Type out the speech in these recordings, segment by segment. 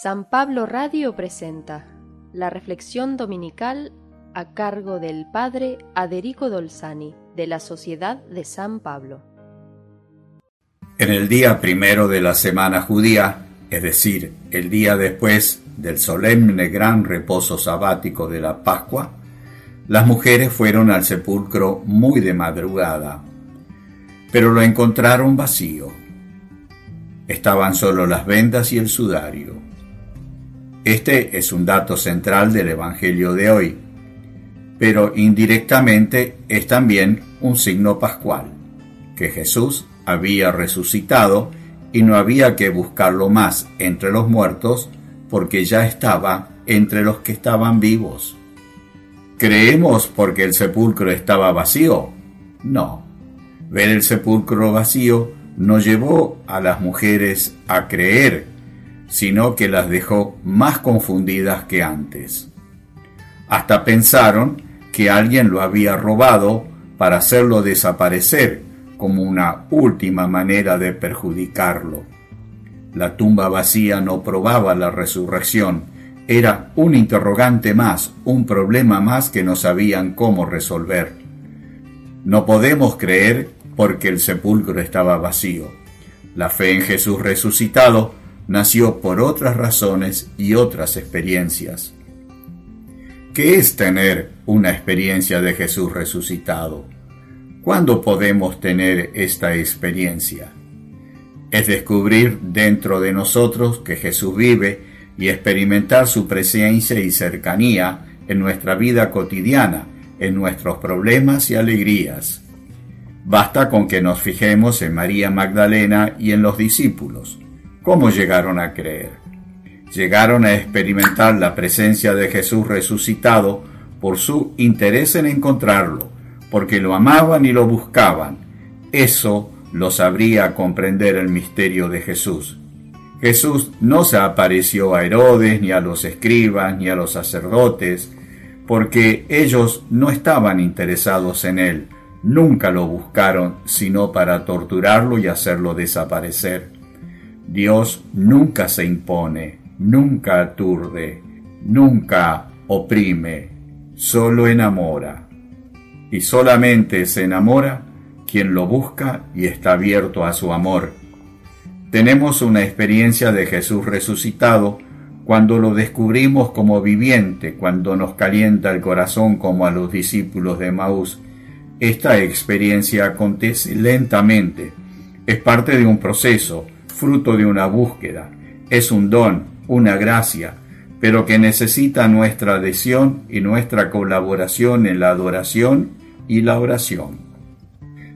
San Pablo Radio presenta la reflexión dominical a cargo del Padre Aderico Dolzani de la Sociedad de San Pablo. En el día primero de la semana judía, es decir, el día después del solemne gran reposo sabático de la Pascua, las mujeres fueron al sepulcro muy de madrugada, pero lo encontraron vacío. Estaban solo las vendas y el sudario. Este es un dato central del Evangelio de hoy, pero indirectamente es también un signo pascual, que Jesús había resucitado y no había que buscarlo más entre los muertos porque ya estaba entre los que estaban vivos. ¿Creemos porque el sepulcro estaba vacío? No. Ver el sepulcro vacío no llevó a las mujeres a creer sino que las dejó más confundidas que antes. Hasta pensaron que alguien lo había robado para hacerlo desaparecer como una última manera de perjudicarlo. La tumba vacía no probaba la resurrección, era un interrogante más, un problema más que no sabían cómo resolver. No podemos creer porque el sepulcro estaba vacío. La fe en Jesús resucitado nació por otras razones y otras experiencias. ¿Qué es tener una experiencia de Jesús resucitado? ¿Cuándo podemos tener esta experiencia? Es descubrir dentro de nosotros que Jesús vive y experimentar su presencia y cercanía en nuestra vida cotidiana, en nuestros problemas y alegrías. Basta con que nos fijemos en María Magdalena y en los discípulos. ¿Cómo llegaron a creer? Llegaron a experimentar la presencia de Jesús resucitado por su interés en encontrarlo, porque lo amaban y lo buscaban. Eso los habría comprender el misterio de Jesús. Jesús no se apareció a Herodes, ni a los escribas, ni a los sacerdotes, porque ellos no estaban interesados en él, nunca lo buscaron sino para torturarlo y hacerlo desaparecer. Dios nunca se impone, nunca aturde, nunca oprime, solo enamora. Y solamente se enamora quien lo busca y está abierto a su amor. Tenemos una experiencia de Jesús resucitado cuando lo descubrimos como viviente, cuando nos calienta el corazón como a los discípulos de Maús. Esta experiencia acontece lentamente, es parte de un proceso, fruto de una búsqueda, es un don, una gracia, pero que necesita nuestra adhesión y nuestra colaboración en la adoración y la oración.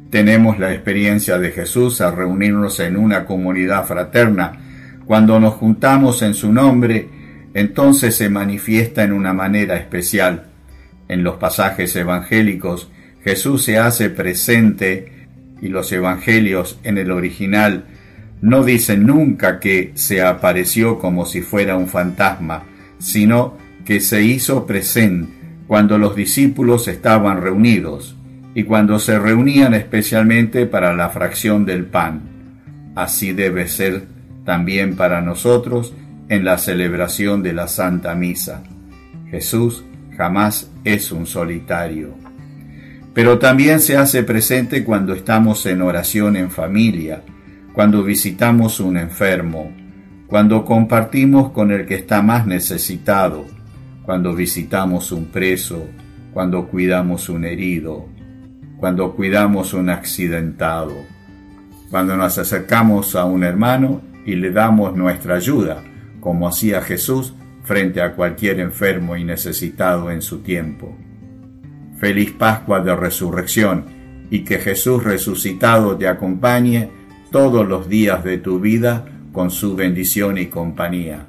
Tenemos la experiencia de Jesús al reunirnos en una comunidad fraterna. Cuando nos juntamos en su nombre, entonces se manifiesta en una manera especial. En los pasajes evangélicos, Jesús se hace presente y los evangelios en el original no dice nunca que se apareció como si fuera un fantasma, sino que se hizo presente cuando los discípulos estaban reunidos y cuando se reunían especialmente para la fracción del pan. Así debe ser también para nosotros en la celebración de la Santa Misa. Jesús jamás es un solitario. Pero también se hace presente cuando estamos en oración en familia, cuando visitamos un enfermo, cuando compartimos con el que está más necesitado, cuando visitamos un preso, cuando cuidamos un herido, cuando cuidamos un accidentado, cuando nos acercamos a un hermano y le damos nuestra ayuda, como hacía Jesús frente a cualquier enfermo y necesitado en su tiempo. Feliz Pascua de Resurrección y que Jesús resucitado te acompañe todos los días de tu vida con su bendición y compañía.